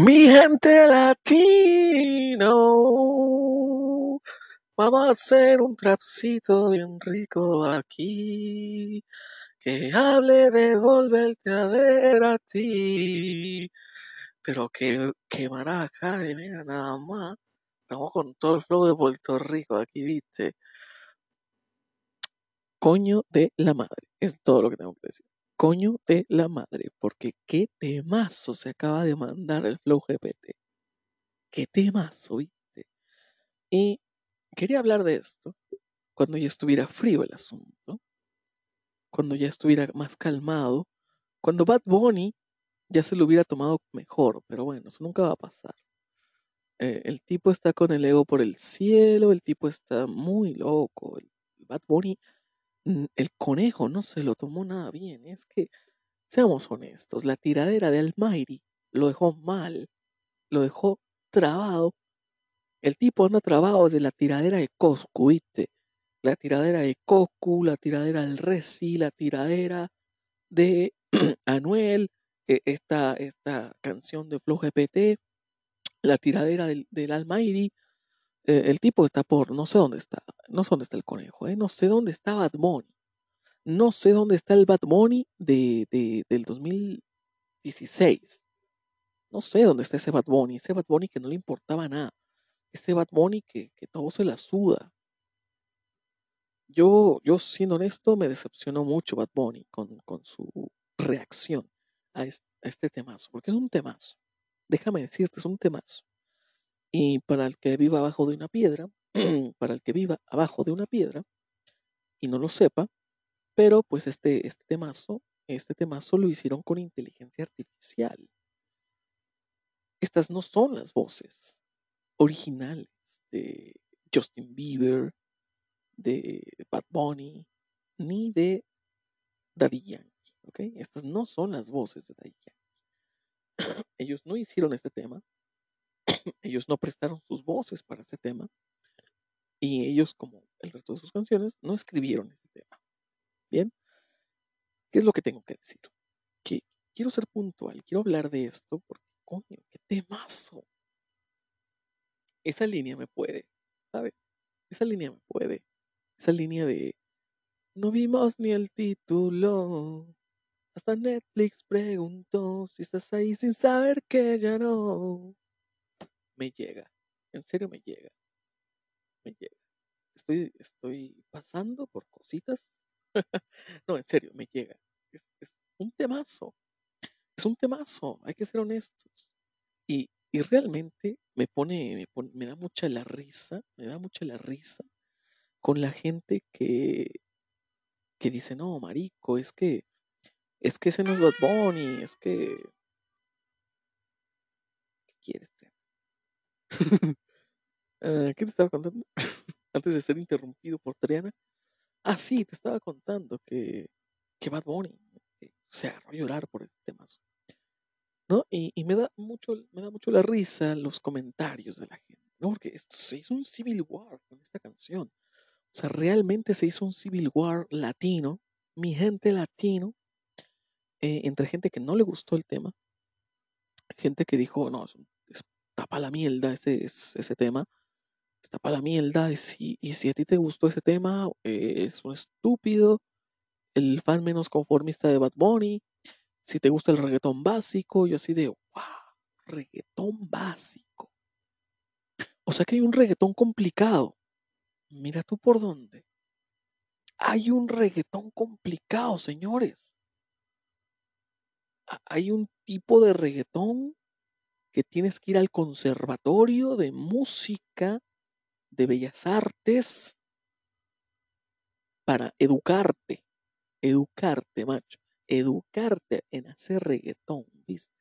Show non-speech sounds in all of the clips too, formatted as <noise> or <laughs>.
Mi gente latino, vamos a hacer un trapcito bien rico aquí, que hable de volverte a ver a ti, pero que, que maraca, mira nada más, estamos con todo el flow de Puerto Rico aquí, viste, coño de la madre, es todo lo que tengo que decir. Coño de la madre, porque qué temazo se acaba de mandar el Flow GPT. Qué temazo, ¿viste? Y quería hablar de esto cuando ya estuviera frío el asunto, cuando ya estuviera más calmado, cuando Bad Bunny ya se lo hubiera tomado mejor, pero bueno, eso nunca va a pasar. Eh, el tipo está con el ego por el cielo, el tipo está muy loco. El Bad Bunny, el conejo no se lo tomó nada bien. Es que, seamos honestos, la tiradera de Almighty lo dejó mal, lo dejó trabado. El tipo anda trabado desde la tiradera de Coscu, ¿viste? La tiradera de Coscu, la tiradera del Resi, la tiradera de <clears throat> Anuel, eh, esta, esta canción de Flow GPT, la tiradera del, del Almighty. Eh, el tipo está por, no sé dónde está, no sé dónde está el conejo, eh, no sé dónde está Bad Bunny. No sé dónde está el Bad Bunny de, de- del 2016. No sé dónde está ese Bad Bunny. Ese Bad Bunny que no le importaba nada. Ese Bad Bunny que, que todo se la suda. Yo, yo siendo honesto, me decepcionó mucho Bad Bunny con, con su reacción a este, a este temazo. Porque es un temazo. Déjame decirte, es un temazo. Y para el que viva abajo de una piedra, <clears throat> para el que viva abajo de una piedra y no lo sepa, pero pues este, este temazo, este lo hicieron con inteligencia artificial. Estas no son las voces originales de Justin Bieber, de Bad Bunny, ni de Daddy Yankee, ¿ok? Estas no son las voces de Daddy Yankee. <clears throat> Ellos no hicieron este tema, <clears throat> ellos no prestaron sus voces para este tema, y ellos, como el resto de sus canciones, no escribieron este tema. Bien, ¿qué es lo que tengo que decir? Que quiero ser puntual, quiero hablar de esto porque, coño, qué temazo. Esa línea me puede, ¿sabes? Esa línea me puede. Esa línea de no vimos ni el título. Hasta Netflix preguntó si estás ahí sin saber que ya no. Me llega. En serio me llega. Me llega. Estoy, estoy pasando por cositas. <laughs> no, en serio, me llega. Es, es un temazo. Es un temazo. Hay que ser honestos. Y, y realmente me pone, me pone, me da mucha la risa, me da mucha la risa con la gente que, que dice, no, marico, es que, es que ese no es Bad Bunny, es que, ¿qué quieres? Ah, ¿Qué te estaba contando? <laughs> Antes de ser interrumpido por Triana. Ah, sí, te estaba contando que, que Bad Bunny eh, se agarró a llorar por este temazo. ¿No? Y, y me da mucho, me da mucho la risa los comentarios de la gente, ¿no? Porque esto se hizo un civil war con esta canción. O sea, realmente se hizo un civil war latino, mi gente latino, eh, entre gente que no le gustó el tema, gente que dijo, no, es, un- es tapa la mierda ese, es- ese tema, está para la mierda, y si, y si a ti te gustó ese tema, eh, es un estúpido, el fan menos conformista de Bad Bunny, si te gusta el reggaetón básico, yo así de, wow, reggaetón básico. O sea que hay un reggaetón complicado. Mira tú por dónde. Hay un reggaetón complicado, señores. Hay un tipo de reggaetón que tienes que ir al conservatorio de música, de bellas artes, para educarte. Educarte, macho. Educarte en hacer reggaetón, ¿viste?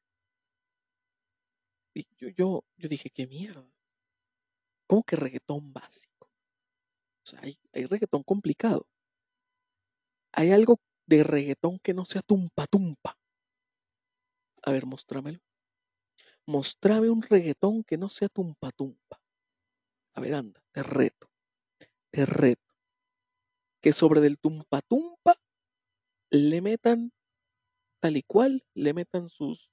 Y yo, yo, yo dije, qué mierda. ¿Cómo que reggaetón básico? O sea, hay, hay reggaetón complicado. Hay algo de reggaetón que no sea tumpa tumpa. A ver, mostrámelo. Mostrame un reggaetón que no sea tumpa tumpa. A ver, te reto, te reto. Que sobre del tumpa tumpa le metan tal y cual, le metan sus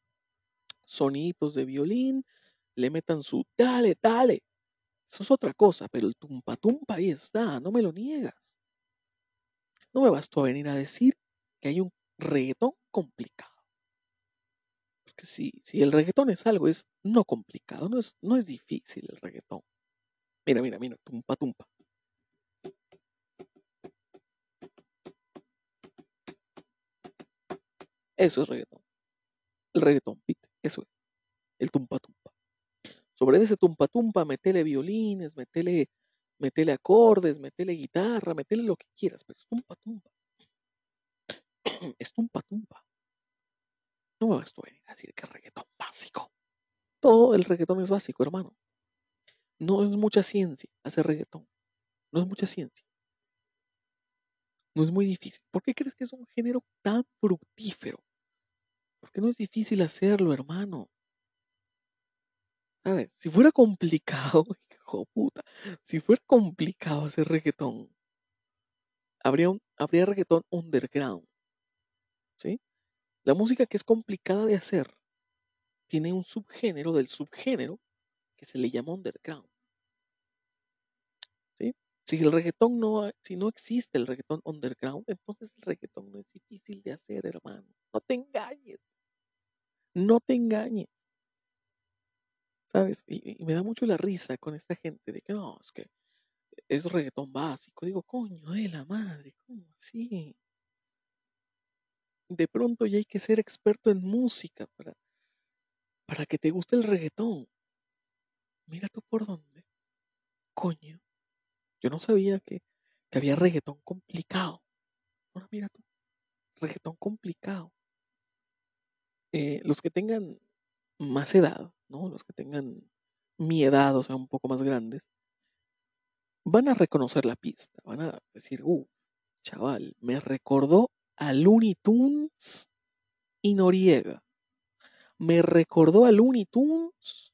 sonidos de violín, le metan su dale, dale. Eso es otra cosa, pero el tumpa tumpa ahí está, no me lo niegas. No me vas tú a venir a decir que hay un reggaetón complicado. Porque si, si el reggaetón es algo, es no complicado, no es, no es difícil el reggaetón. Mira, mira, mira, tumpa tumpa. Eso es reggaetón. El reggaetón, ¿viste? Eso es. El tumpa tumpa. Sobre ese tumpa tumpa, metele violines, metele, metele acordes, metele guitarra, metele lo que quieras, pero es tumpa tumpa. <clears throat> es tumpa tumpa. No me vas a venir a decir que es reggaetón básico. Todo el reggaetón es básico, hermano. No es mucha ciencia hacer reggaetón. No es mucha ciencia. No es muy difícil. ¿Por qué crees que es un género tan fructífero? Porque no es difícil hacerlo, hermano. ¿Sabes? Si fuera complicado, <laughs> hijo puta, si fuera complicado hacer reggaetón, habría, un, habría reggaetón underground. ¿Sí? La música que es complicada de hacer tiene un subgénero del subgénero se le llama underground. ¿Sí? Si el reggaetón no, si no existe el reggaetón underground, entonces el reggaetón no es difícil de hacer, hermano. No te engañes. No te engañes. ¿Sabes? Y, y me da mucho la risa con esta gente de que no, es que es reggaetón básico. Digo, coño, de la madre, ¿cómo así? De pronto ya hay que ser experto en música para, para que te guste el reggaetón. Mira tú por dónde. Coño. Yo no sabía que, que había reggaetón complicado. Ahora mira tú. Reggaetón complicado. Eh, los que tengan más edad, ¿no? Los que tengan mi edad, o sea, un poco más grandes, van a reconocer la pista. Van a decir, uff, chaval, me recordó a Looney Tunes y Noriega. Me recordó a Looney Tunes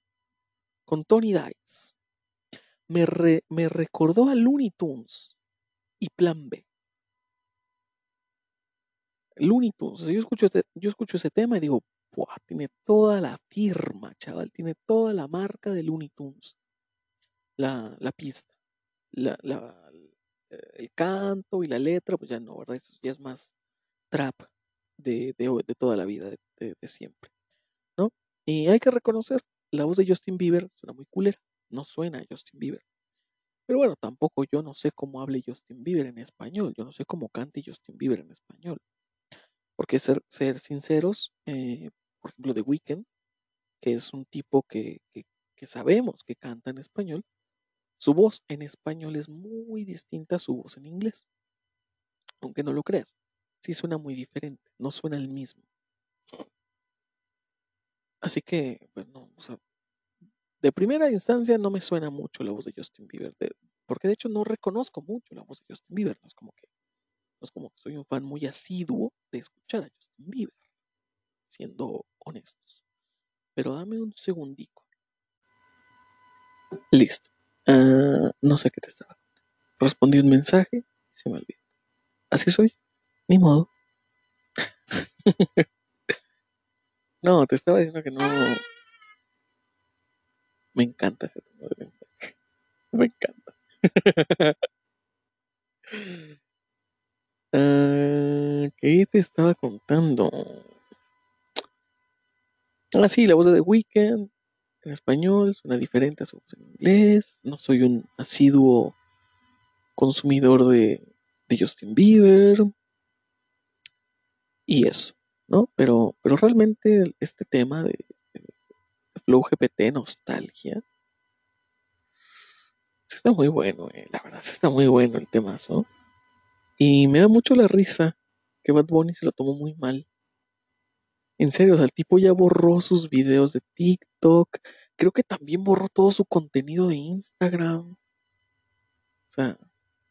con Tony Dice. Me, me recordó a Looney Tunes y Plan B. Looney Tunes. yo, escucho este- yo escucho ese tema y digo, "Buah, tiene toda la firma, chaval, tiene toda la marca de Looney Tunes. La, la pista. La, el canto y la letra, pues ya no, ¿verdad? Eso ya es más trap de, de, toda la vida, de, de- de siempre, ¿no? Y hay que reconocer, la voz de Justin Bieber suena muy culera, no suena a Justin Bieber. Pero bueno, tampoco yo no sé cómo hable Justin Bieber en español, yo no sé cómo cante Justin Bieber en español. Porque ser, ser sinceros, eh, por ejemplo, The Weeknd, que es un tipo que, que, que sabemos que canta en español, su voz en español es muy distinta a su voz en inglés. Aunque no lo creas, sí suena muy diferente, no suena el mismo. Así que, pues no, o sea, de primera instancia no me suena mucho la voz de Justin Bieber, de- porque de hecho no reconozco mucho la voz de Justin Bieber, no es como que, no es como que soy un fan muy asiduo de escuchar a Justin Bieber, siendo honestos. Pero dame un segundico. Listo. Ah, no sé qué te estaba. Respondí un mensaje y se me olvidó. Así soy. Ni modo. <laughs> No, te estaba diciendo que no. Me encanta ese tono de mensaje. <laughs> Me encanta. Ah, ¿Qué te estaba contando? Ah, sí, la voz de The Weeknd en español suena diferente a su voz en inglés. No soy un asiduo consumidor de, de Justin Bieber. Y eso, ¿no? Pero, pero realmente este tema de, de Flow GPT, nostalgia, está muy bueno, eh, la verdad, está muy bueno el temazo. Y me da mucho la risa que Bad Bunny se lo tomó muy mal. En serio, o sea, el tipo ya borró sus videos de TikTok. Creo que también borró todo su contenido de Instagram. O sea,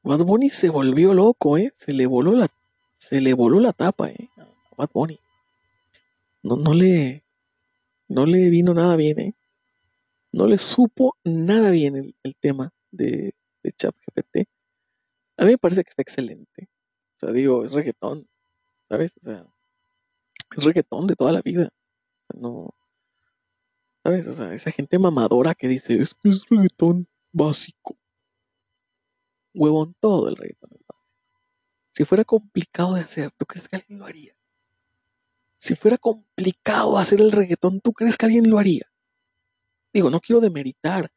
Bad Bunny se volvió loco, ¿eh? Se le voló la, se le voló la tapa, ¿eh? A Bad Bunny. No, no le, no le vino nada bien, ¿eh? No le supo nada bien el, el tema de, de ChatGPT. A mí me parece que está excelente. O sea, digo, es reggaetón, ¿sabes? O sea, es reggaetón de toda la vida. O sea, no, ¿sabes? O sea, esa gente mamadora que dice, es que es reggaetón básico. Huevón todo el reggaetón básico. Si fuera complicado de hacer, ¿tú crees que alguien lo haría? Si fuera complicado hacer el reggaetón, ¿tú crees que alguien lo haría? Digo, no quiero demeritar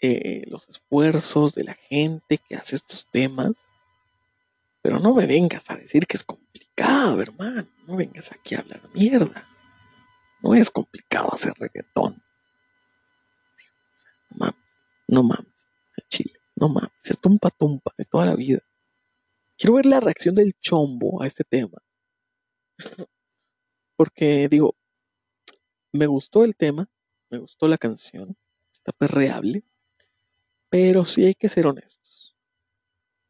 eh, los esfuerzos de la gente que hace estos temas, pero no me vengas a decir que es complicado, hermano. No vengas aquí a hablar mierda. No es complicado hacer reggaetón. No mames, no mames, chile, no mames, es tumpa tumpa de toda la vida. Quiero ver la reacción del chombo a este tema. Porque digo, me gustó el tema, me gustó la canción, está perreable, pero sí hay que ser honestos.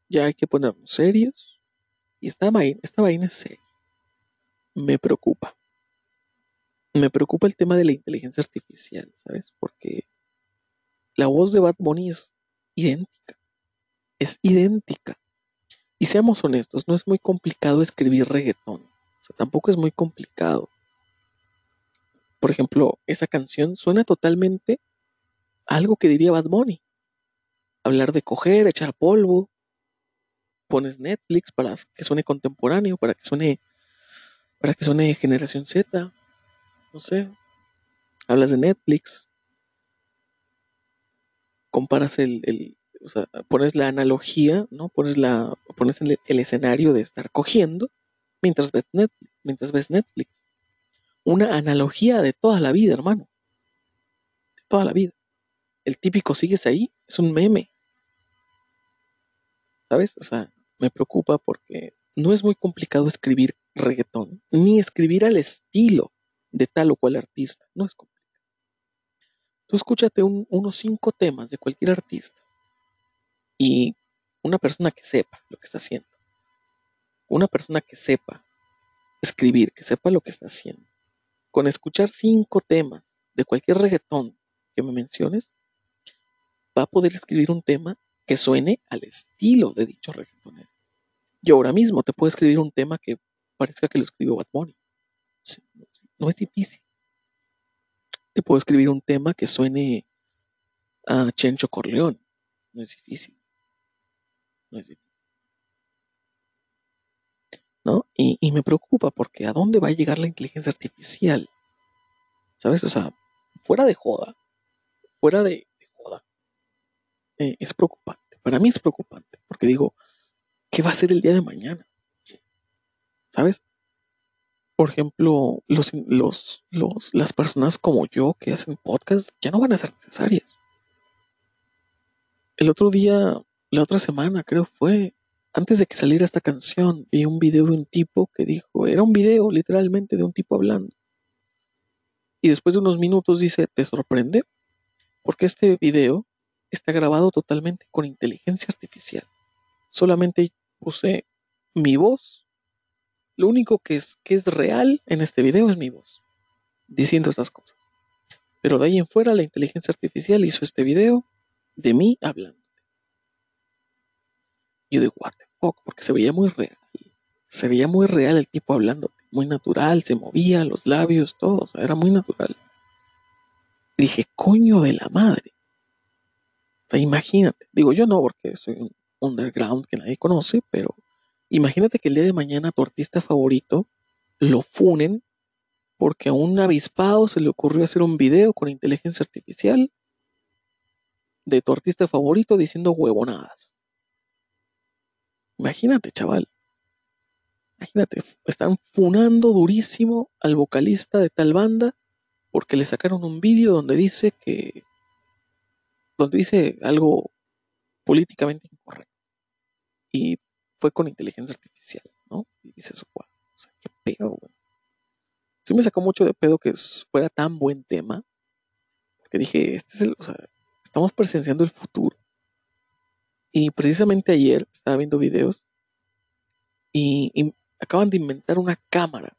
Ya hay que ponernos serios. Y esta vaina, esta vaina es seria. Me preocupa. Me preocupa el tema de la inteligencia artificial, ¿sabes? Porque la voz de Bad Bunny es idéntica. Es idéntica. Y seamos honestos, no es muy complicado escribir reggaetón. Sea, tampoco es muy complicado. Por ejemplo, esa canción suena totalmente a algo que diría Bad Bunny. hablar de coger, echar polvo. Pones Netflix para que suene contemporáneo, para que suene, para que suene generación Z. No sé. Hablas de Netflix. Comparas el, el pones la analogía, ¿no? Pones la, pones el escenario de estar cogiendo mientras ves Netflix. Una analogía de toda la vida, hermano. De toda la vida. El típico sigues ahí, es un meme. ¿Sabes? O sea, me preocupa porque no es muy complicado escribir reggaetón, ni escribir al estilo de tal o cual artista. No es complicado. Tú escúchate unos cinco temas de cualquier artista y una persona que sepa lo que está haciendo. Una persona que sepa escribir, que sepa lo que está haciendo. Con escuchar cinco temas de cualquier reggaetón que me menciones, va a poder escribir un tema que suene al estilo de dicho reggaetonero. Yo ahora mismo te puedo escribir un tema que parezca que lo escribió Bad Bunny. No es difícil. Te puedo escribir un tema que suene a Chencho Corleón. No es difícil. No es difícil. ¿No? Y, me preocupa porque ¿a dónde va a llegar la inteligencia artificial? ¿Sabes? O sea, fuera de joda, fuera de, joda, eh, es preocupante. Para mí es preocupante porque digo, ¿qué va a ser el día de mañana? ¿Sabes? Por ejemplo, los, los, los, las personas como yo que hacen podcast ya no van a ser necesarias. El otro día, la otra semana creo fue, antes de que saliera esta canción, vi un video de un tipo que dijo, era un video literalmente de un tipo hablando. Y después de unos minutos dice, ¿te sorprende? Porque este video está grabado totalmente con inteligencia artificial. Solamente puse mi voz. Lo único que es, que es real en este video es mi voz, diciendo estas cosas. Pero de ahí en fuera la inteligencia artificial hizo este video de mí hablando. Yo digo, what porque se veía muy real. Se veía muy real el tipo hablando, muy natural, se movía los labios, todo, era muy natural. dije, coño de la madre. O sea, imagínate, digo yo no, porque soy un underground que nadie conoce, pero imagínate que el día de mañana tu artista favorito lo funen porque a un avispado se le ocurrió hacer un video con inteligencia artificial de tu artista favorito diciendo huevonadas. Imagínate, chaval. Imagínate, están funando durísimo al vocalista de tal banda porque le sacaron un vídeo donde dice que. donde dice algo políticamente incorrecto. Y fue con inteligencia artificial, ¿no? Y dices, wow, o sea, qué pedo, güey. Sí me sacó mucho de pedo que fuera tan buen tema. Porque dije, este es el, o sea, estamos presenciando el futuro. Y precisamente ayer estaba viendo videos y, acaban de inventar una cámara.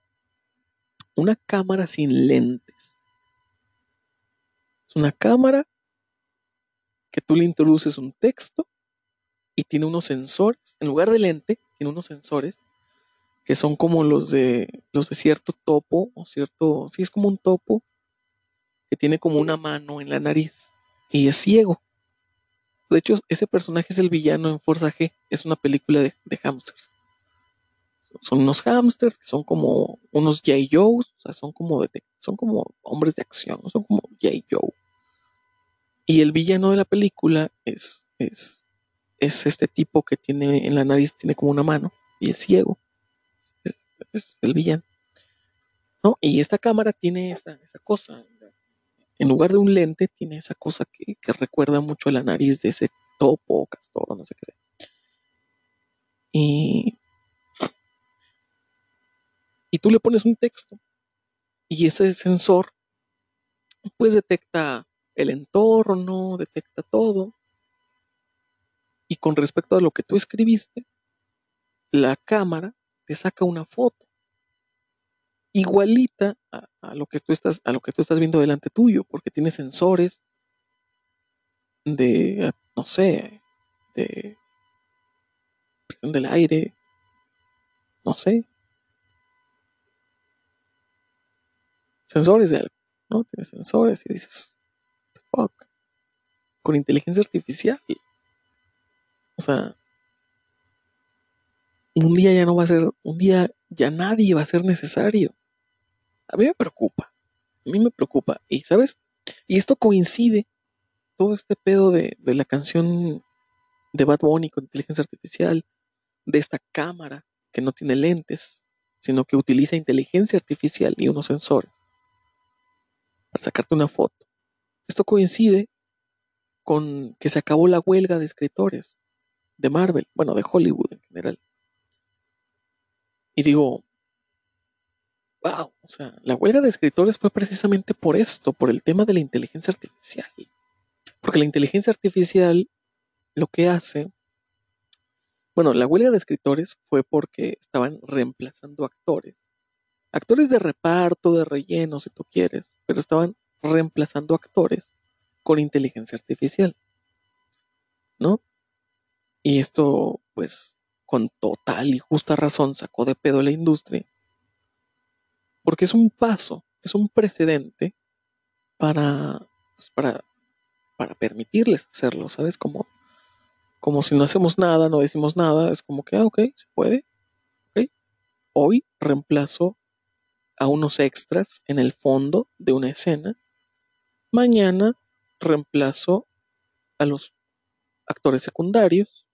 Una cámara sin lentes. Es una cámara que tú le introduces un texto y tiene unos sensores. En lugar de lente, tiene unos sensores que son como los de los de cierto topo o cierto, sí es como un topo que tiene como una mano en la nariz y es ciego. De hecho, ese personaje es el villano en Forza G. Es una película de, de hamsters. Son unos hamsters que son como unos J. Joes, o sea, son como, son como hombres de acción, son como J. Joe. Y el villano de la película es, es, es este tipo que tiene en la nariz, tiene como una mano y es ciego. Es, el villano. ¿No? Y esta cámara tiene esa, esa cosa en lugar de un lente, tiene esa cosa que, recuerda mucho a la nariz de ese topo, castor, no sé qué sea. Y, y tú le pones un texto y ese sensor pues detecta el entorno, detecta todo. Y con respecto a lo que tú escribiste, la cámara te saca una foto igualita a, lo que tú estás, a lo que tú estás viendo delante tuyo, porque tiene sensores de, no sé, de presión del aire, no sé. Sensores de algo, ¿no? Tiene sensores y dices, fuck, con inteligencia artificial. O sea, un día ya no va a ser, un día ya nadie va a ser necesario. A mí me preocupa, a mí me preocupa. Y, ¿sabes? Y esto coincide, todo este pedo de, de la canción de Bad Bunny con inteligencia artificial, de esta cámara que no tiene lentes, sino que utiliza inteligencia artificial y unos sensores para sacarte una foto. Esto coincide con que se acabó la huelga de escritores de Marvel, bueno, de Hollywood en general. Y digo, wow, o sea, la huelga de escritores fue precisamente por esto, por el tema de la inteligencia artificial. Porque la inteligencia artificial lo que hace, bueno, la huelga de escritores fue porque estaban reemplazando actores. Actores de reparto, de relleno, si tú quieres, pero estaban reemplazando actores con inteligencia artificial. ¿No? Y esto, pues, con total y justa razón sacó de pedo a la industria. Porque es un paso, es un precedente para, pues, para, para permitirles hacerlo, ¿sabes? Como, como si no hacemos nada, no decimos nada, es como que, ah, ok, se puede. Hoy reemplazo a unos extras en el fondo de una escena. Mañana reemplazo a los actores secundarios.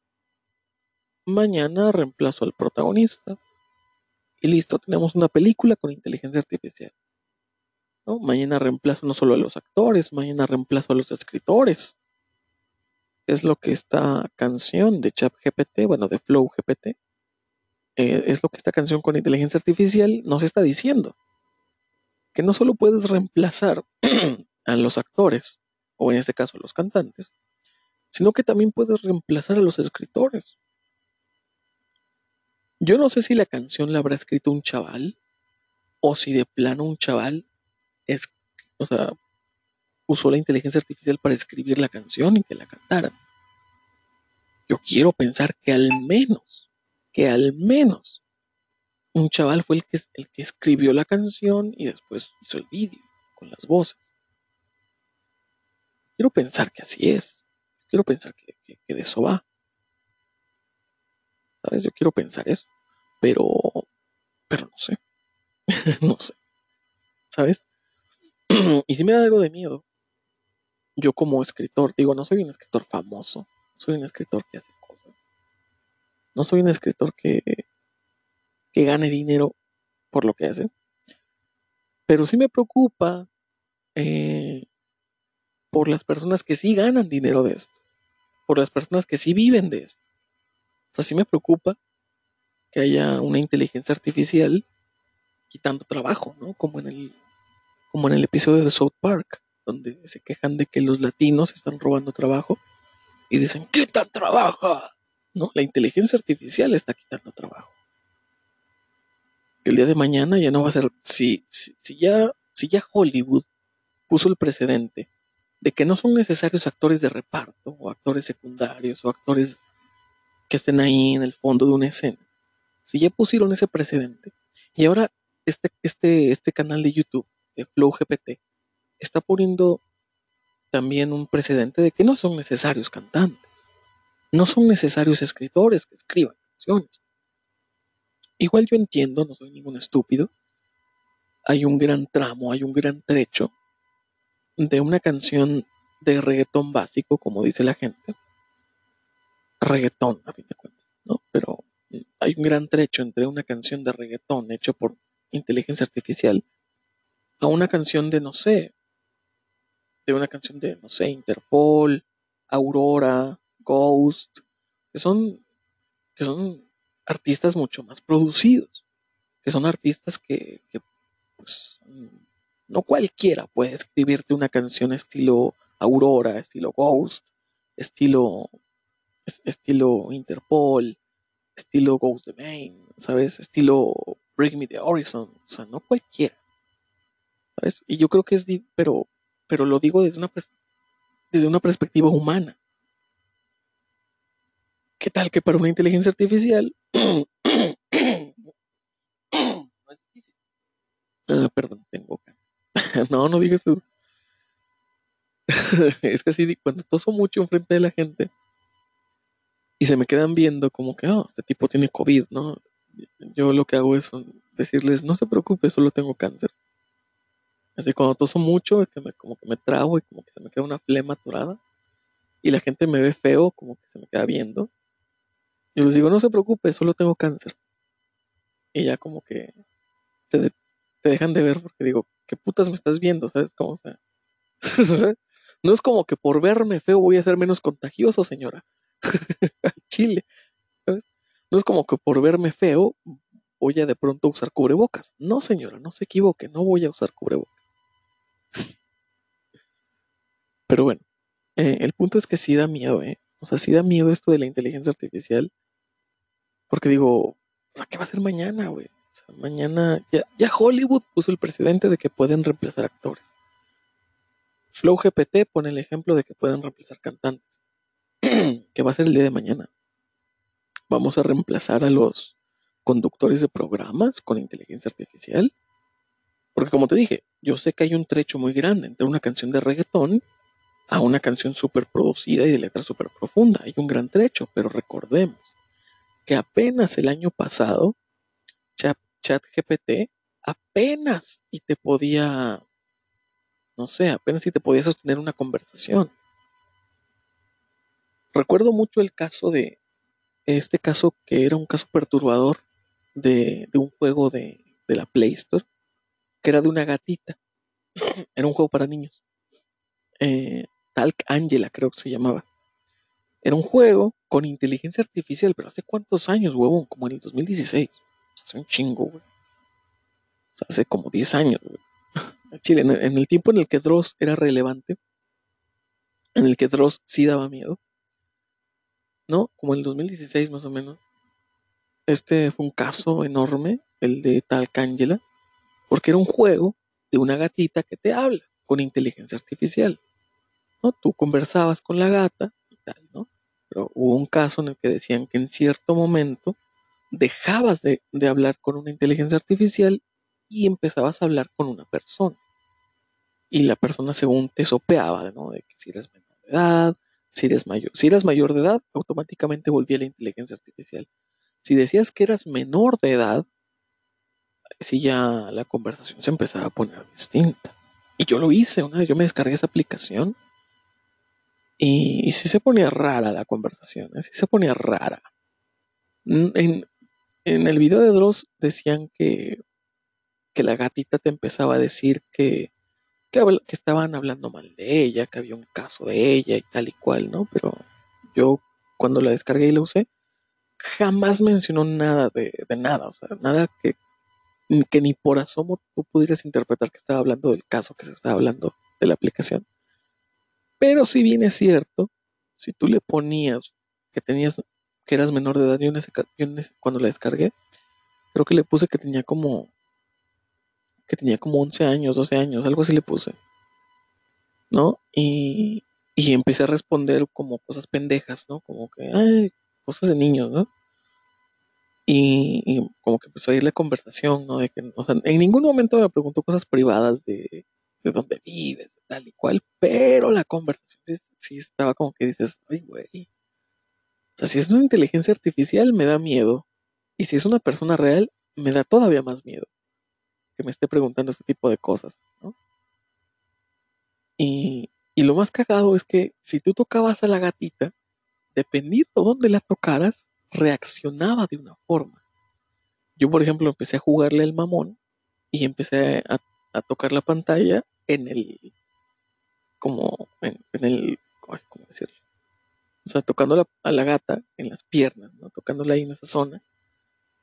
Mañana reemplazo al protagonista. Y listo, tenemos una película con inteligencia artificial. Mañana reemplazo no solo a los actores, mañana reemplazo a los escritores. Es lo que esta canción de ChatGPT, bueno, de Flow GPT, eh, es lo que esta canción con inteligencia artificial nos está diciendo. Que no solo puedes reemplazar <clears throat> a los actores, o en este caso a los cantantes, sino que también puedes reemplazar a los escritores. Yo no sé si la canción la habrá escrito un chaval, o si de plano un chaval es, o sea, usó la inteligencia artificial para escribir la canción y que la cantaran. Yo quiero pensar que al menos que al menos un chaval fue el que, el que escribió la canción y después hizo el vídeo con las voces. Quiero pensar que así es. Quiero pensar que, de eso va. ¿Sabes? Yo quiero pensar eso. Pero, pero no sé. <laughs> no sé. ¿Sabes? <clears throat> y si me da algo de miedo, yo como escritor, digo, no soy un escritor famoso, soy un escritor que hace cosas no soy un escritor que, que gane dinero por lo que hace. Pero sí me preocupa eh, por las personas que sí ganan dinero de esto. Por las personas que sí viven de esto. Sea, sí me preocupa que haya una inteligencia artificial quitando trabajo, ¿no? Como en el, como en el episodio de South Park, donde se quejan de que los latinos están robando trabajo y dicen, ¡quita trabajo! ¿no? La inteligencia artificial está quitando trabajo. El día de mañana ya no va a ser, si, si, ya, si ya Hollywood puso el precedente de que no son necesarios actores de reparto o actores secundarios o actores que estén ahí en el fondo de una escena. Si ya pusieron ese precedente y ahora este, este, este canal de YouTube de Flow GPT está poniendo también un precedente de que no son necesarios cantantes. No son necesarios escritores que escriban canciones. Igual yo entiendo, no soy ningún estúpido. Hay un gran tramo, hay un gran trecho de una canción de reggaetón básico, como dice la gente. Reggaetón, a fin de cuentas, ¿no? Pero hay un gran trecho entre una canción de reggaetón hecha por inteligencia artificial a una canción de, no sé, de una canción de, no sé, Interpol, Aurora, Ghost, que son, que son artistas mucho más producidos, que son artistas que, pues, no cualquiera puede escribirte una canción estilo Aurora, estilo Ghost, estilo, estilo Interpol, estilo Ghost the Main, ¿sabes? Estilo Break Me the Horizon, o sea, no cualquiera, ¿sabes? Y yo creo que es, pero, pero lo digo desde una, desde una perspectiva humana. ¿Qué tal que para una inteligencia artificial? <clears throat> ah, perdón, tengo <laughs> no, no digas eso. <laughs> es que así, cuando toso mucho enfrente de la gente y se me quedan viendo como que, oh, este tipo tiene COVID, ¿no? Yo lo que hago es decirles, no se preocupe, solo tengo cáncer. Así cuando toso mucho, que me, como que me trago y como que se me queda una flema atorada. Y la gente me ve feo, como que se me queda viendo. Yo les digo, no se preocupe, solo tengo cáncer. Y ya como que te, dejan de ver porque digo, ¿qué putas me estás viendo? ¿Sabes cómo? sea, <laughs> no es como que por verme feo voy a ser menos contagioso, señora. <laughs> Chile. No es como que por verme feo voy a de pronto usar cubrebocas. No, señora, no se equivoque, no voy a usar cubrebocas. Pero bueno, eh, el punto es que sí da miedo, ¿eh? O sea, sí da miedo esto de la inteligencia artificial. Porque digo, ¿qué va a ser mañana, güey? O sea, mañana ya, ya Hollywood puso el precedente de que pueden reemplazar actores. Flow GPT pone el ejemplo de que pueden reemplazar cantantes. <clears throat> ¿Qué va a ser el día de mañana? Vamos a reemplazar a los conductores de programas con inteligencia artificial. Porque como te dije, yo sé que hay un trecho muy grande entre una canción de reggaetón a una canción súper producida y de letra súper profunda. Hay un gran trecho, pero recordemos que apenas el año pasado, ChatGPT apenas y te podía, no sé, apenas y te podía sostener una conversación. Recuerdo mucho el caso de este caso que era un caso perturbador de, un juego de, la Play Store, que era de una gatita. <clears throat> era un juego para niños. Eh, Talk Angela creo que se llamaba. Era un juego con inteligencia artificial, pero hace cuántos años, huevón, como en el 2016. hace un chingo, güey. Hace como 10 años. <laughs> Chile, en en el tiempo en el que Dross era relevante, en el que Dross sí daba miedo, ¿no? Como en el 2016 más o menos. Este fue un caso enorme, el de Tal Angela, porque era un juego de una gatita que te habla con inteligencia artificial. ¿no? Tú conversabas con la gata y tal, ¿no? Pero hubo un caso en el que decían que en cierto momento dejabas de, de hablar con una inteligencia artificial y empezabas a hablar con una persona. Y la persona según te sopeaba, ¿no? De que si eres menor de edad, si eres mayor. Si eras mayor de edad, automáticamente volvía la inteligencia artificial. Si decías que eras menor de edad, si ya la conversación se empezaba a poner distinta. Y yo lo hice, una vez yo me descargué esa aplicación y, si se ponía rara la conversación, ¿eh? sí se ponía rara. En, en el video de Dross decían que, que la gatita te empezaba a decir que, que, estaban hablando mal de ella, que había un caso de ella y tal y cual, ¿no? Pero yo cuando la descargué y la usé, jamás mencionó nada de, nada, o sea, nada que, que ni por asomo tú pudieras interpretar que estaba hablando del caso que se estaba hablando de la aplicación. Pero si bien es cierto, si tú le ponías que tenías que eras menor de edad, yo, en ese, cuando la descargué, creo que le puse que tenía como que tenía como 11 años, 12 años, algo así le puse. ¿No? Y, y empecé a responder como cosas pendejas, ¿no? Como que, ay, cosas de niños, ¿no? Y, como que empezó a ir la conversación, ¿no? De que, o sea, en ningún momento me preguntó cosas privadas de, de dónde vives, tal y cual, pero la conversación sí, sí estaba como que dices, ay, güey. O sea, si es una inteligencia artificial, me da miedo. Y si es una persona real, me da todavía más miedo que me esté preguntando este tipo de cosas, ¿no? Y, y lo más cagado es que si tú tocabas a la gatita, dependiendo dónde la tocaras, reaccionaba de una forma. Yo, por ejemplo, empecé a jugarle al mamón y empecé a, tocar la pantalla en el, como, en, el, ¿cómo decirlo? O sea, tocando a la gata en las piernas, ¿no? Tocándola ahí en esa zona.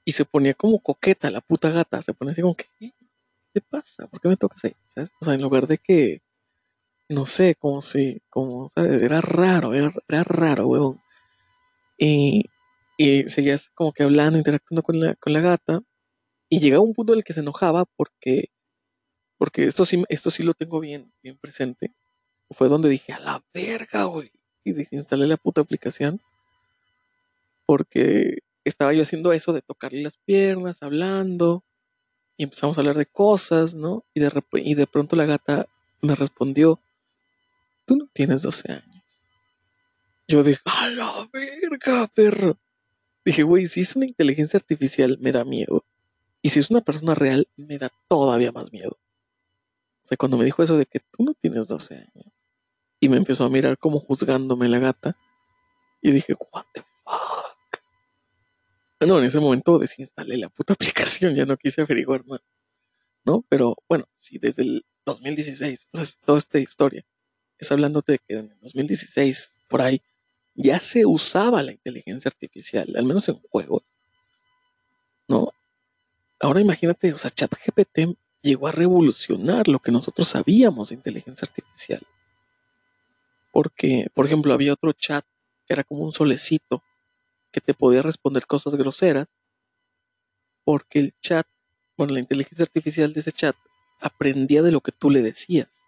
Y se ponía como coqueta la puta gata. Se ponía así como que, ¿qué pasa? ¿Por qué me tocas ahí? ¿Sabes? O sea, en lugar de que, no sé, como si, como, ¿sabes? Era raro, era, raro, huevón. Y, y seguías como que hablando, interactuando con la, con la gata. Y llegaba un punto en el que se enojaba porque, porque esto sí, esto sí lo tengo bien, bien presente. Fue donde dije, a la verga, güey. Y desinstalé la puta aplicación. Porque estaba yo haciendo eso de tocarle las piernas, hablando y empezamos a hablar de cosas, ¿no? Y de, y de pronto la gata me respondió, tú no tienes 12 años. Yo dije, a la verga, perro. Dije, güey, si es una inteligencia artificial, me da miedo. Y si es una persona real, me da todavía más miedo. O sea, cuando me dijo eso de que tú no tienes 12 años. Y me empezó a mirar como juzgándome la gata. Y dije, what the fuck. No, en ese momento desinstalé la puta <laughs> aplicación, ya no quise averiguar más. ¿No? Pero bueno, si desde el 2016, entonces toda esta historia, es hablándote de que en el 2016, por ahí, ya se usaba la inteligencia artificial, al menos en juegos. ¿No? Ahora imagínate, o sea, ChatGPT llegó a revolucionar lo que nosotros sabíamos de inteligencia artificial. Porque, por ejemplo, había otro chat que era como un solecito que te podía responder cosas groseras. Porque el chat, bueno, la inteligencia artificial de ese chat aprendía de lo que tú le decías.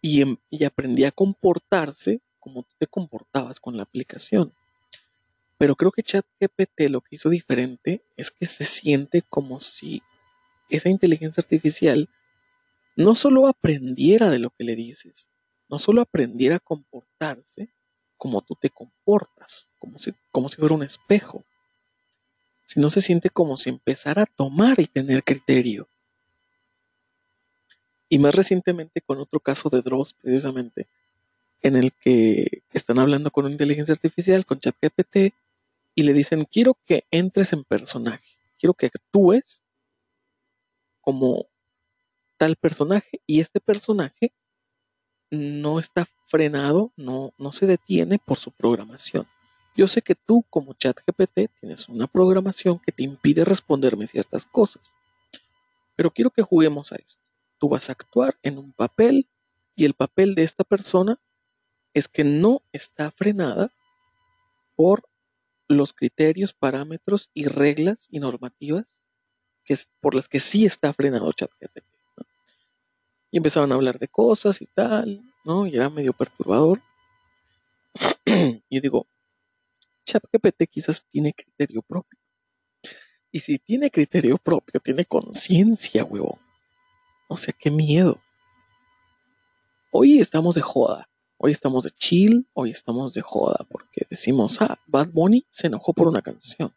Y, em, aprendía a comportarse como tú te comportabas con la aplicación. Pero creo que ChatGPT lo que hizo diferente es que se siente como si esa inteligencia artificial no solo aprendiera de lo que le dices, no solo aprendiera a comportarse como tú te comportas, como si, como si fuera un espejo, sino se siente como si empezara a tomar y tener criterio. Y más recientemente con otro caso de Dross, precisamente, en el que están hablando con una inteligencia artificial, con ChatGPT, y le dicen, quiero que entres en personaje, quiero que actúes como tal personaje, y este personaje no está frenado, no, no se detiene por su programación. Yo sé que tú como ChatGPT tienes una programación que te impide responderme ciertas cosas, pero quiero que juguemos a esto. Tú vas a actuar en un papel y el papel de esta persona es que no está frenada por los criterios, parámetros y reglas y normativas que por las que sí está frenado ChatGPT. Y empezaban a hablar de cosas y tal, ¿no? Y era medio perturbador. <clears throat> y digo, ChatGPT quizás tiene criterio propio. Y si tiene criterio propio, tiene conciencia, huevón. O sea, qué miedo. Hoy estamos de joda. Hoy estamos de chill, hoy estamos de joda, porque decimos, ah, Bad Bunny se enojó por una canción.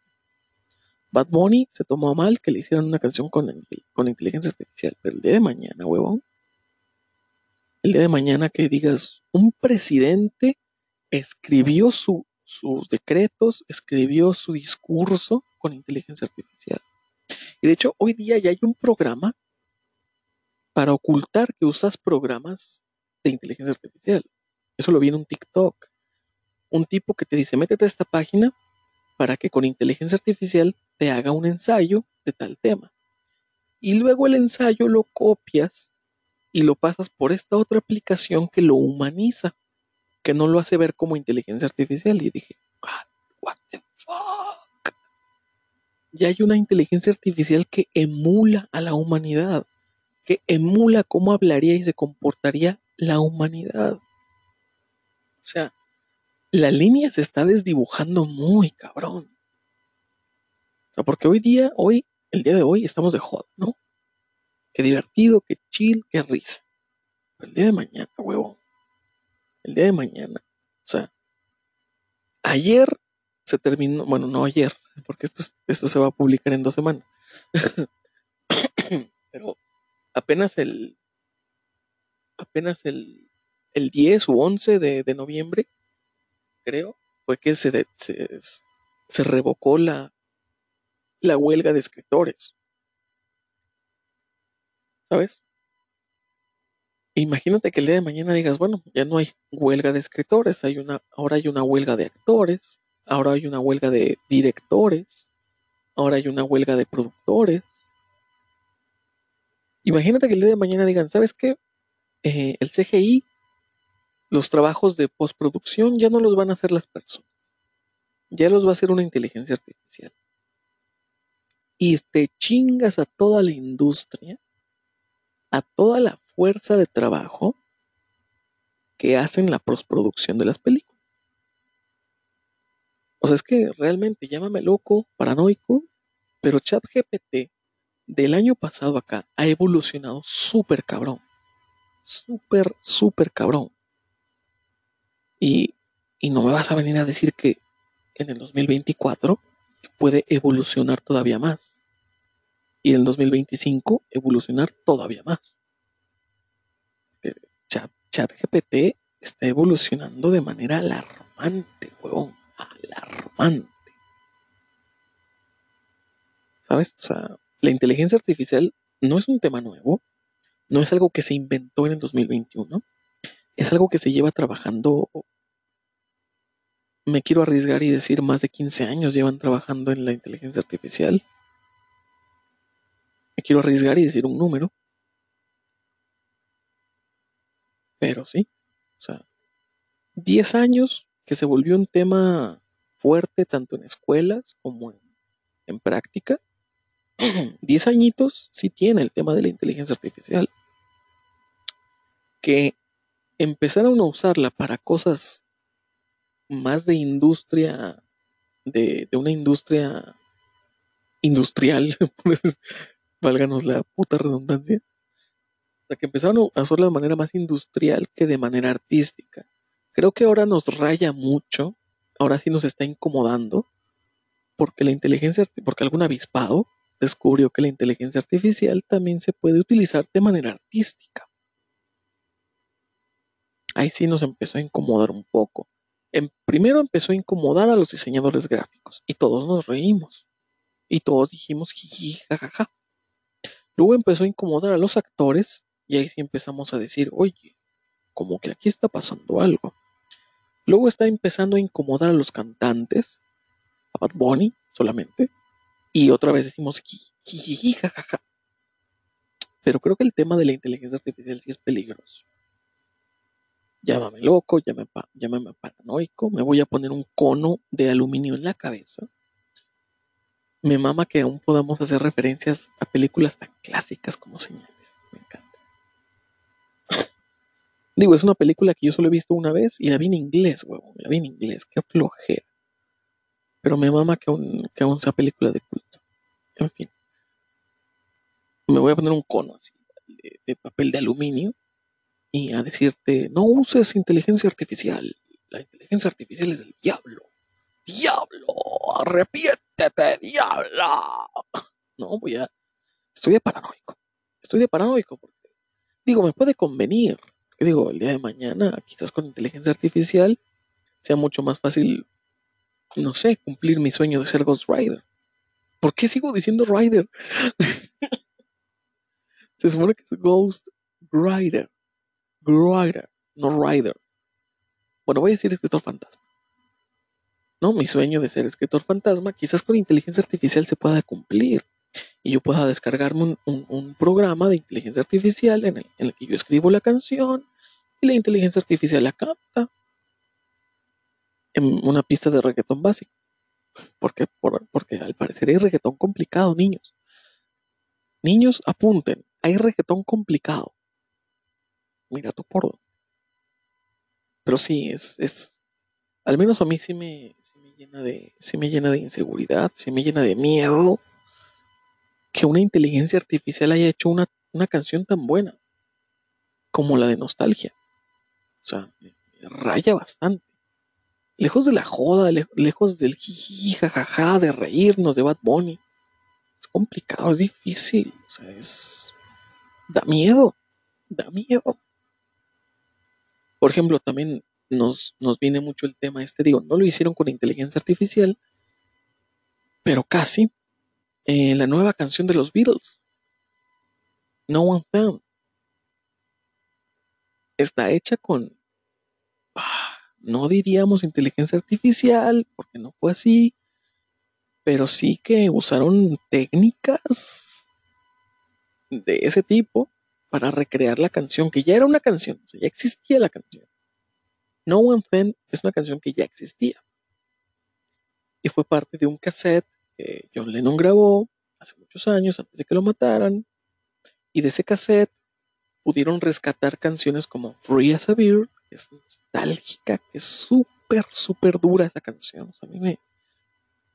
Bad Bunny se tomó mal que le hicieran una canción con, con inteligencia artificial, pero el día de mañana, huevón, el día de mañana que digas, un presidente escribió sus decretos, escribió su discurso con inteligencia artificial. Y de hecho, hoy día ya hay un programa para ocultar que usas programas de inteligencia artificial. Eso lo vi en un TikTok. Un tipo que te dice, métete a esta página para que con inteligencia artificial te haga un ensayo de tal tema. Y luego el ensayo lo copias y lo pasas por esta otra aplicación que lo humaniza, que no lo hace ver como inteligencia artificial. Y dije, what the fuck? Ya hay una inteligencia artificial que emula a la humanidad, que emula cómo hablaría y se comportaría la humanidad. O sea, la línea se está desdibujando muy cabrón. O sea, porque hoy día, hoy, el día de hoy, estamos de joda, ¿no? Qué divertido, qué chill, qué risa. El día de mañana, huevo. El día de mañana. O sea, ayer se terminó, bueno, no ayer, porque esto, esto se va a publicar en dos semanas. <coughs> Pero apenas el, apenas el, el 10 u 11 de, noviembre, creo, fue que se, se, revocó la, la huelga de escritores. ¿Sabes? Imagínate que el día de mañana digas, bueno, ya no hay huelga de escritores, ahora hay una huelga de actores, ahora hay una huelga de directores, ahora hay una huelga de productores. Imagínate que el día de mañana digan, ¿sabes qué? Eh, el CGI los trabajos de postproducción ya no los van a hacer las personas, ya los va a hacer una inteligencia artificial. Y te chingas a toda la industria, a toda la fuerza de trabajo que hacen la postproducción de las películas. O sea, es que realmente llámame loco, paranoico, pero ChatGPT del año pasado acá ha evolucionado súper cabrón. Súper, súper cabrón. Y Y no me vas a venir a decir que en el 2024 puede evolucionar todavía más. Y en el 2025 evolucionar todavía más. Chat, ChatGPT está evolucionando de manera alarmante, huevón. Alarmante. ¿Sabes? O sea, la inteligencia artificial no es un tema nuevo, no es algo que se inventó en el 2021, es algo que se lleva trabajando, me quiero arriesgar y decir, más de 15 años llevan trabajando en la inteligencia artificial. Quiero arriesgar y decir un número. Pero sí, o sea, 10 años que se volvió un tema fuerte tanto en escuelas como en, en práctica. <clears throat> 10 añitos sí tiene el tema de la inteligencia artificial. Que empezaron a usarla para cosas más de industria, de, de una industria industrial, <laughs> válganos la puta redundancia, sea, que empezaron a hacerlo de manera más industrial que de manera artística. Creo que ahora nos raya mucho, ahora sí nos está incomodando, porque la inteligencia, porque algún avispado descubrió que la inteligencia artificial también se puede utilizar de manera artística. Ahí sí nos empezó a incomodar un poco. En, primero empezó a incomodar a los diseñadores gráficos y todos nos reímos. Y todos dijimos jiji, jajaja. Luego empezó a incomodar a los actores y ahí sí empezamos a decir, oye, como que aquí está pasando algo. Luego está empezando a incomodar a los cantantes, a Bad Bunny solamente, y otra vez decimos, jajaja. Pero creo que el tema de la inteligencia artificial sí es peligroso. Llámame loco, llámame, llámame paranoico, me voy a poner un cono de aluminio en la cabeza. Me mama que aún podamos hacer referencias a películas tan clásicas como señales. Me encanta. Digo, es una película que yo solo he visto una vez y la vi en inglés, huevón. La vi en inglés, qué flojera. Pero me mama que aún, que aún sea película de culto. En fin. Me voy a poner un cono así de, papel de aluminio y a decirte, no uses inteligencia artificial. La inteligencia artificial es del diablo. ¡Diablo! ¡Arrepiéntete, diablo! No, voy a... Estoy de paranoico. Estoy de paranoico porque, digo, me puede convenir digo, el día de mañana, quizás con inteligencia artificial, sea mucho más fácil, no sé, cumplir mi sueño de ser Ghost Rider. ¿Por qué sigo diciendo Rider? <laughs> Se supone que es Ghost Rider. Rider, no Rider. Bueno, voy a decir escritor fantasma. No, mi sueño de ser escritor fantasma, quizás con inteligencia artificial se pueda cumplir y yo pueda descargarme un, programa de inteligencia artificial en el, que yo escribo la canción y la inteligencia artificial la canta en una pista de reggaetón básico. Porque, porque al parecer hay reggaetón complicado, niños. Niños, apunten, hay reggaetón complicado. Mira tu porno. Pero sí, es, es, al menos a mí sí me, sí me llena de, sí me llena de inseguridad, sí me llena de miedo que una inteligencia artificial haya hecho una, canción tan buena como la de Nostalgia. O sea, raya bastante. Lejos de la joda, lejos del jiji, de reírnos de Bad Bunny. Es complicado, es difícil. O sea, es. Da miedo. Da miedo. Por ejemplo, también nos, nos viene mucho el tema este. Digo, no lo hicieron con inteligencia artificial, pero casi eh, la nueva canción de los Beatles, No One Found, está hecha con, ah, no diríamos inteligencia artificial, porque no fue así, pero sí que usaron técnicas de ese tipo para recrear la canción, que ya era una canción, o sea, ya existía la canción. No One Thing es una canción que ya existía. Y fue parte de un cassette John Lennon grabó hace muchos años antes de que lo mataran. Y de ese cassette pudieron rescatar canciones como Free as a Bird, que es nostálgica, que es súper, súper dura esa canción. a mí me,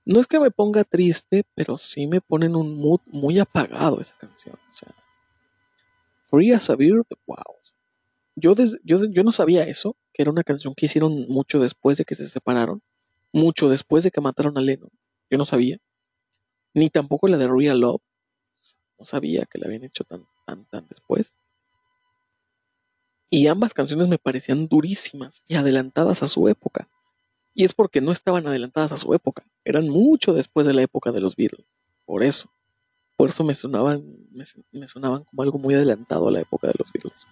no es que me ponga triste, pero sí me pone en un mood muy apagado esa canción. O sea, Free as a Bird, wow. Yo, des- yo, no sabía eso, que era una canción que hicieron mucho después de que se separaron, mucho después de que mataron a Lennon. Yo no sabía. Ni tampoco la de Real Love. No sabía que la habían hecho tan, tan, tan después. Y ambas canciones me parecían durísimas y adelantadas a su época. Y es porque no estaban adelantadas a su época. Eran mucho después de la época de los Beatles. Por eso. Por eso me sonaban, me sonaban como algo muy adelantado a la época de los Beatles.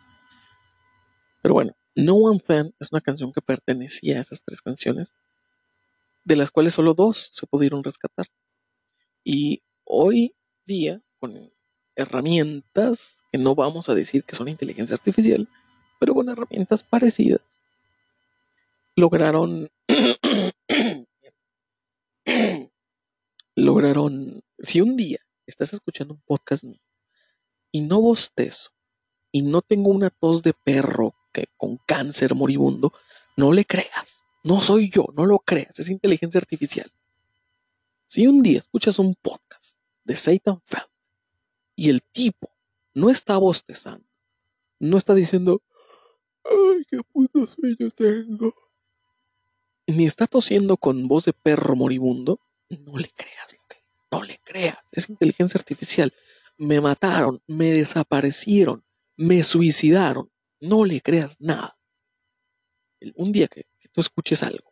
Pero bueno, No One Fan es una canción que pertenecía a esas tres canciones, de las cuales solo dos se pudieron rescatar. Y hoy día, con herramientas que no vamos a decir que son inteligencia artificial, pero con herramientas parecidas, lograron <coughs> lograron si un día estás escuchando un podcast mío y no bostezo y no tengo una tos de perro que con cáncer moribundo, no le creas. No soy yo, no lo creas, es inteligencia artificial. Si un día escuchas un podcast de Satan Feld y el tipo no está bostezando, no está diciendo, ay, qué puto sueño tengo, ni está tosiendo con voz de perro moribundo, no le creas lo que no le creas, es inteligencia artificial. Me mataron, me desaparecieron, me suicidaron. No le creas nada. Un día que, tú escuches algo,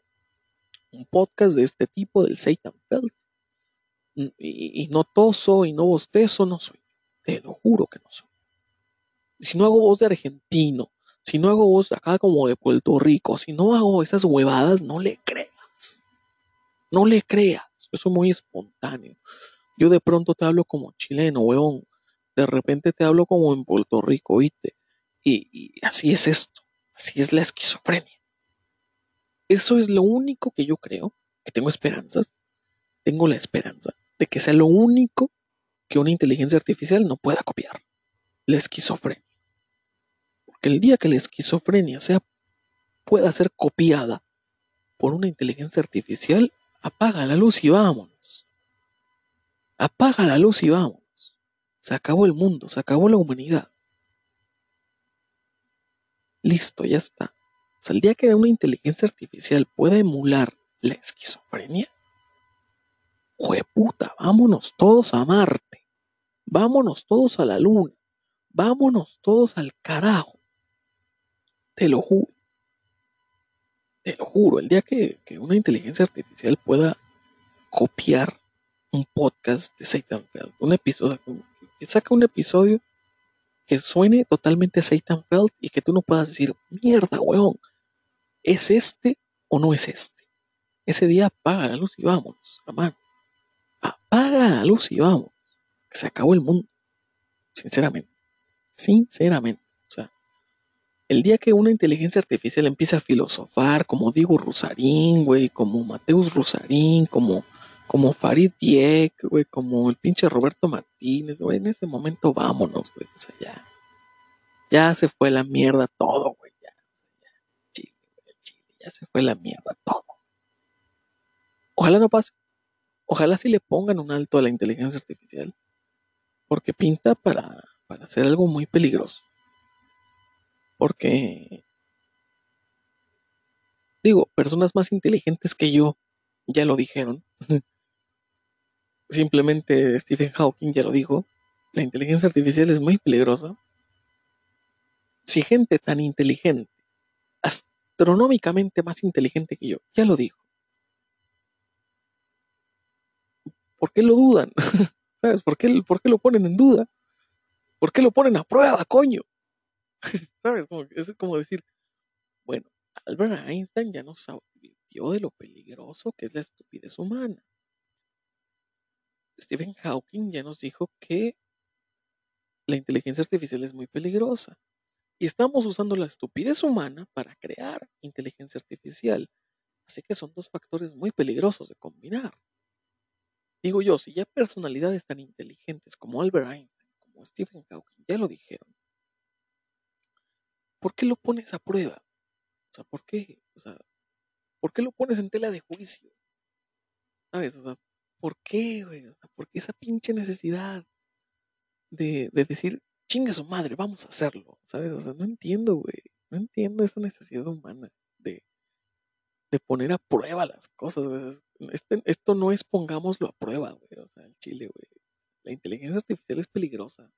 un podcast de este tipo del Satan Feld, y, y no toso y no bostezo, no soy. Te lo juro que no soy. Si no hago voz de argentino, si no hago voz de acá como de Puerto Rico, si no hago esas huevadas, no le creas. No le creas. Eso es muy espontáneo. Yo de pronto te hablo como chileno, huevón. De repente te hablo como en Puerto Rico, ¿viste? Y, así es esto. Así es la esquizofrenia. Eso es lo único que yo creo, que tengo esperanzas. Tengo la esperanza de que sea lo único que una inteligencia artificial no pueda copiar. La esquizofrenia. Porque el día que la esquizofrenia sea, pueda ser copiada por una inteligencia artificial, apaga la luz y vámonos. Apaga la luz y vámonos. Se acabó el mundo, se acabó la humanidad. Listo, ya está. O sea, el día que una inteligencia artificial pueda emular la esquizofrenia, jueputa, vámonos todos a Marte. Vámonos todos a la Luna. Vámonos todos al carajo. Te lo juro. Te lo juro, el día que, que una inteligencia artificial pueda copiar un podcast de Satan Feld, un episodio, que saca un episodio que suene totalmente Satan Feld y que tú no puedas decir, mierda, weón, ¿es este o no es este? Ese día apaga la luz y vámonos, hermano. Apaga la luz y vámonos. Que se acabó el mundo. Sinceramente. Sinceramente. O sea, el día que una inteligencia artificial empieza a filosofar, como Diego Rusarín, güey, como Mateus Rusarín, como, como Farid Diek, güey, como el pinche Roberto Martínez, güey, en ese momento vámonos, güey. O sea, ya. Ya se fue la mierda todo, güey. Ya, o sea, ya. Chile, güey, Chile, ya se fue la mierda todo. Ojalá no pase. Ojalá sí le pongan un alto a la inteligencia artificial. Porque pinta para, para hacer algo muy peligroso. Porque, digo, personas más inteligentes que yo ya lo dijeron. <laughs> Simplemente Stephen Hawking ya lo dijo. La inteligencia artificial es muy peligrosa. Si gente tan inteligente, astronómicamente más inteligente que yo, ya lo dijo. ¿Por qué lo dudan? <laughs> ¿Sabes? ¿Por qué, ¿Por qué lo ponen en duda? ¿Por qué lo ponen a prueba, coño? <laughs> ¿Sabes? Como, es como decir, bueno, Albert Einstein ya nos advirtió de lo peligroso que es la estupidez humana. Stephen Hawking ya nos dijo que la inteligencia artificial es muy peligrosa. Y estamos usando la estupidez humana para crear inteligencia artificial. Así que son dos factores muy peligrosos de combinar. Digo yo, si ya personalidades tan inteligentes como Albert Einstein, como Stephen Hawking, ya lo dijeron, ¿por qué lo pones a prueba? O sea, ¿por qué? O sea, ¿por qué lo pones en tela de juicio? ¿Sabes? O sea, ¿por qué, güey? O sea, ¿por qué esa pinche necesidad de, de decir, chinga su madre, vamos a hacerlo? ¿Sabes? O sea, no entiendo, güey. No entiendo esta necesidad humana de, de poner a prueba las cosas, güey. Este- esto no es pongámoslo a prueba, güey. O sea, el chile, güey. La inteligencia artificial es peligrosa.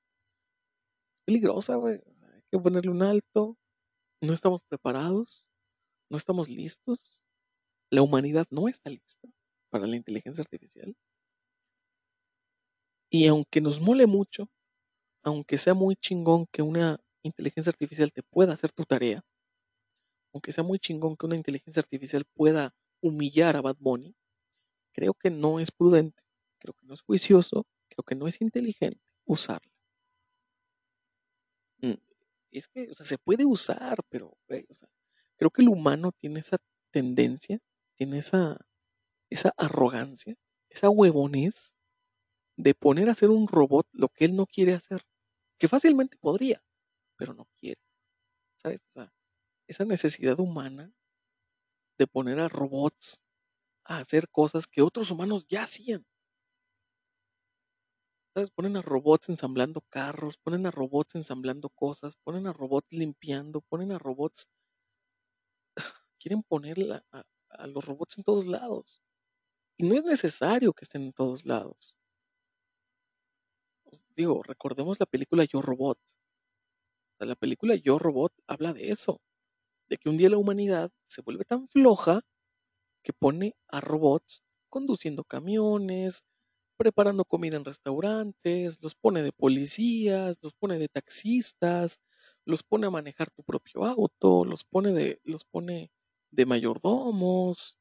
Peligrosa, güey. O sea, hay que ponerle un alto. No estamos preparados. No estamos listos. La humanidad no está lista para la inteligencia artificial. Y aunque nos mole mucho, aunque sea muy chingón que una inteligencia artificial te pueda hacer tu tarea, aunque sea muy chingón que una inteligencia artificial pueda humillar a Bad Bunny, creo que no es prudente, creo que no es juicioso, creo que no es inteligente usarla. Mm, Es que, o sea, se puede usar, pero, o sea, creo que el humano tiene esa tendencia, tiene esa, esa arrogancia, esa huevonez de poner a hacer un robot lo que él no quiere hacer, que fácilmente podría, pero no quiere, ¿sabes? O sea, esa necesidad humana de poner a robots a hacer cosas que otros humanos ya hacían. ¿Sabes? Ponen a robots ensamblando carros, ponen a robots ensamblando cosas, ponen a robots limpiando, ponen a robots... Quieren poner a, a los robots en todos lados. Y no es necesario que estén en todos lados. Os Digo, recordemos la película Yo Robot. La película Yo Robot habla de eso. De que un día la humanidad se vuelve tan floja que pone a robots conduciendo camiones, preparando comida en restaurantes, los pone de policías, los pone de taxistas, los pone a manejar tu propio auto, los pone de, los pone de mayordomos,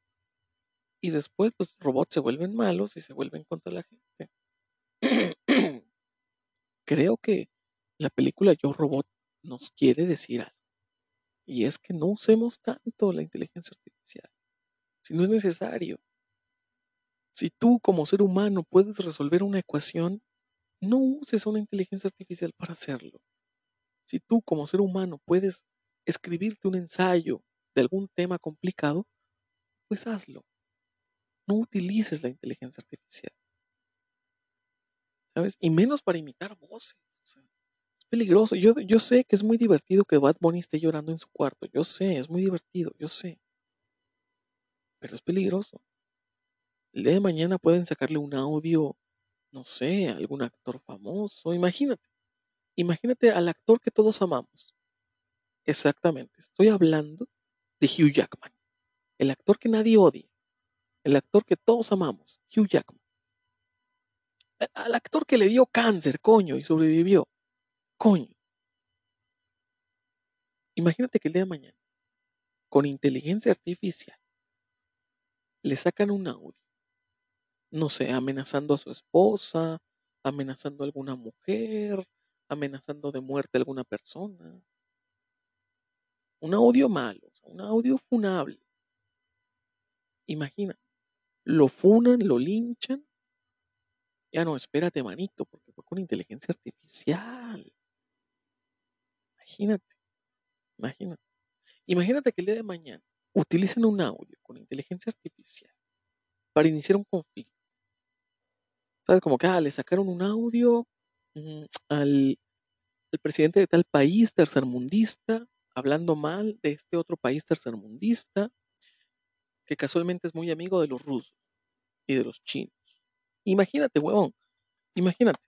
y después los robots se vuelven malos y se vuelven contra la gente. <clears throat> Creo que la película Yo Robot nos quiere decir algo, y es que no usemos tanto la inteligencia artificial, si no es necesario. Si tú como ser humano puedes resolver una ecuación, no uses una inteligencia artificial para hacerlo. Si tú como ser humano puedes escribirte un ensayo de algún tema complicado, pues hazlo. No utilices la inteligencia artificial. ¿Sabes? Y menos para imitar voces. Es peligroso. Yo, yo sé que es muy divertido que Bad Bunny esté llorando en su cuarto. Yo sé, es muy divertido, yo sé. Pero es peligroso. El día de mañana pueden sacarle un audio, no sé, a algún actor famoso. Imagínate. Imagínate al actor que todos amamos. Exactamente. Estoy hablando de Hugh Jackman. El actor que nadie odia. El actor que todos amamos. Hugh Jackman. Al actor que le dio cáncer, coño, y sobrevivió. Coño. Imagínate que el día de mañana, con inteligencia artificial, le sacan un audio. No sé, amenazando a su esposa, amenazando a alguna mujer, amenazando de muerte a alguna persona. Un audio malo, un audio funable. Imagina, lo funan, lo linchan. Ya no, espérate, manito, porque fue con inteligencia artificial. Imagínate, imagínate. Imagínate que el día de mañana utilicen un audio con inteligencia artificial para iniciar un conflicto. ¿Sabes? Como que ah, le sacaron un audio mm, al, al presidente de tal país tercermundista, hablando mal de este otro país tercermundista, que casualmente es muy amigo de los rusos y de los chinos. Imagínate, huevón, imagínate,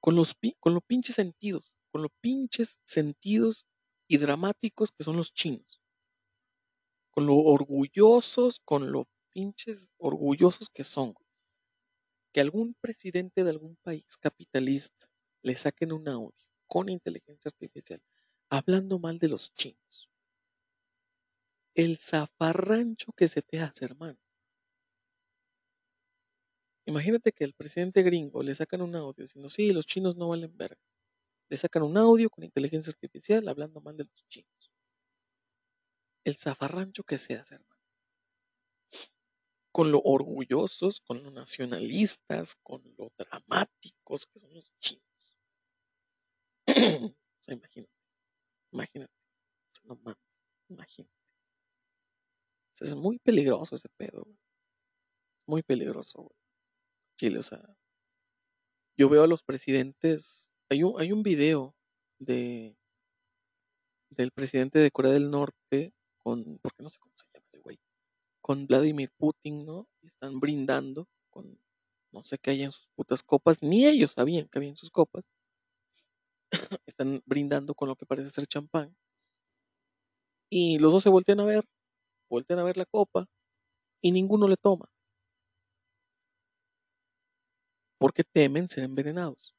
con los, con los pinches sentidos, con los pinches sentidos y dramáticos que son los chinos, con lo orgullosos, con lo pinches orgullosos que son, que algún presidente de algún país capitalista le saquen un audio con inteligencia artificial hablando mal de los chinos. El zafarrancho que se te hace, hermano. Imagínate que el presidente gringo le sacan un audio diciendo, sí, los chinos no valen verga. Le sacan un audio con inteligencia artificial hablando mal de los chinos. El zafarrancho que se hace, hermano. Con lo orgullosos, con lo nacionalistas, con lo dramáticos que son los chinos. <clears throat> o sea, imagínate, imagínate. O sea, mames, imagínate. Es muy peligroso ese pedo, güey. Muy peligroso, güey. Chile, o sea, yo veo a los presidentes. Hay un, hay un video de, del presidente de Corea del Norte con, porque no sé cómo se llama ese güey, con Vladimir Putin, ¿no? Y están brindando con no sé qué hay en sus putas copas, ni ellos sabían que había en sus copas. <coughs> están brindando con lo que parece ser champán. Y los dos se voltean a ver, voltean a ver la copa y ninguno le toma. Porque temen ser envenenados.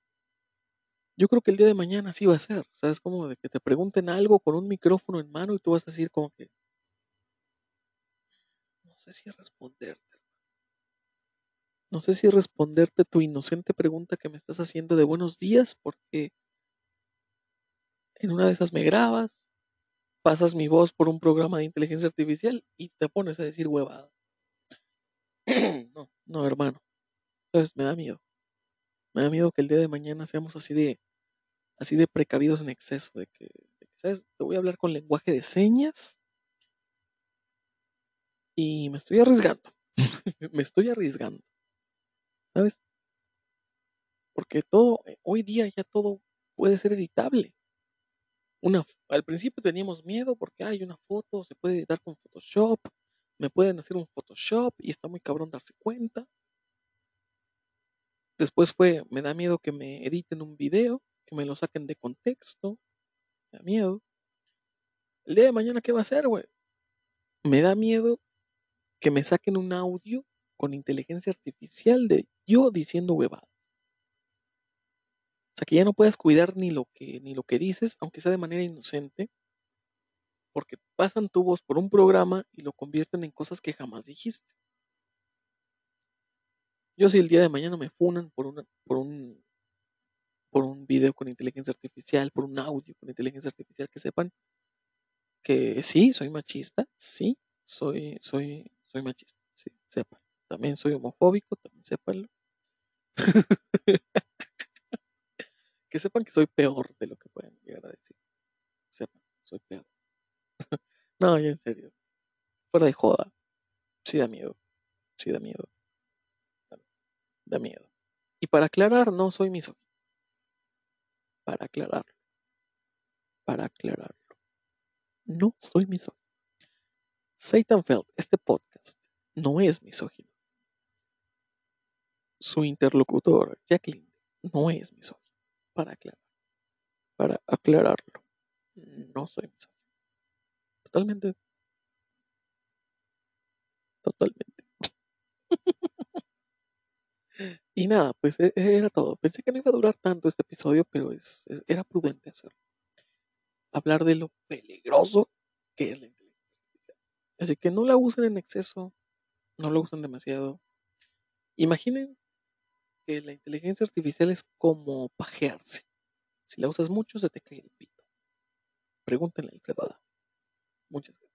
Yo creo que el día de mañana sí va a ser, ¿sabes? Como de que te pregunten algo con un micrófono en mano y tú vas a decir como que... No sé si responderte. No sé si responderte tu inocente pregunta que me estás haciendo de buenos días porque en una de esas me grabas, pasas mi voz por un programa de inteligencia artificial y te pones a decir huevada. <clears throat> no, no, hermano. Sabes, me da miedo. Me da miedo que el día de mañana seamos así de así de precavidos en exceso, de que, ¿sabes? Te voy a hablar con lenguaje de señas y me estoy arriesgando. <laughs> me estoy arriesgando. ¿Sabes? Porque todo, eh, hoy día ya todo puede ser editable. Una, al principio teníamos miedo porque hay una foto, se puede editar con Photoshop, me pueden hacer un Photoshop y está muy cabrón darse cuenta. Después fue, me da miedo que me editen un video, que me lo saquen de contexto. Me da miedo. El día de mañana, ¿qué va a hacer, güey? Me da miedo que me saquen un audio con inteligencia artificial de yo diciendo huevadas. Sea, que ya no puedas cuidar ni lo que, ni lo que dices, aunque sea de manera inocente, porque pasan tu voz por un programa y lo convierten en cosas que jamás dijiste. Yo si el día de mañana me funan por, una, por un por un video con inteligencia artificial, por un audio con inteligencia artificial, que sepan que sí, soy machista, sí, soy, soy, soy machista, sí, sepan. También soy homofóbico, también sépanlo. <laughs> que sepan que soy peor de lo que pueden llegar a decir. Sepan, soy peor. <laughs> no, en serio. Fuera de joda. Sí da miedo. Sí da miedo. Da miedo. Y para aclarar, no soy misógino. Para aclararlo. Para aclararlo. No soy misógino. Feld, este podcast, no es misógino. Su interlocutor, Jacqueline, no es misógino. Para aclarar. Para aclararlo. No soy misógino. Totalmente. Totalmente. <laughs> y nada, pues e, era todo. Pensé que no iba a durar tanto este episodio, pero es, era prudente hacerlo. Hablar de lo peligroso que es la inteligencia artificial. Así que no la usen en exceso, no la usen demasiado. Imaginen que la inteligencia artificial es como pajearse. Si la usas mucho, se te cae el pito. Pregúntenle a Alfredo Muchas gracias.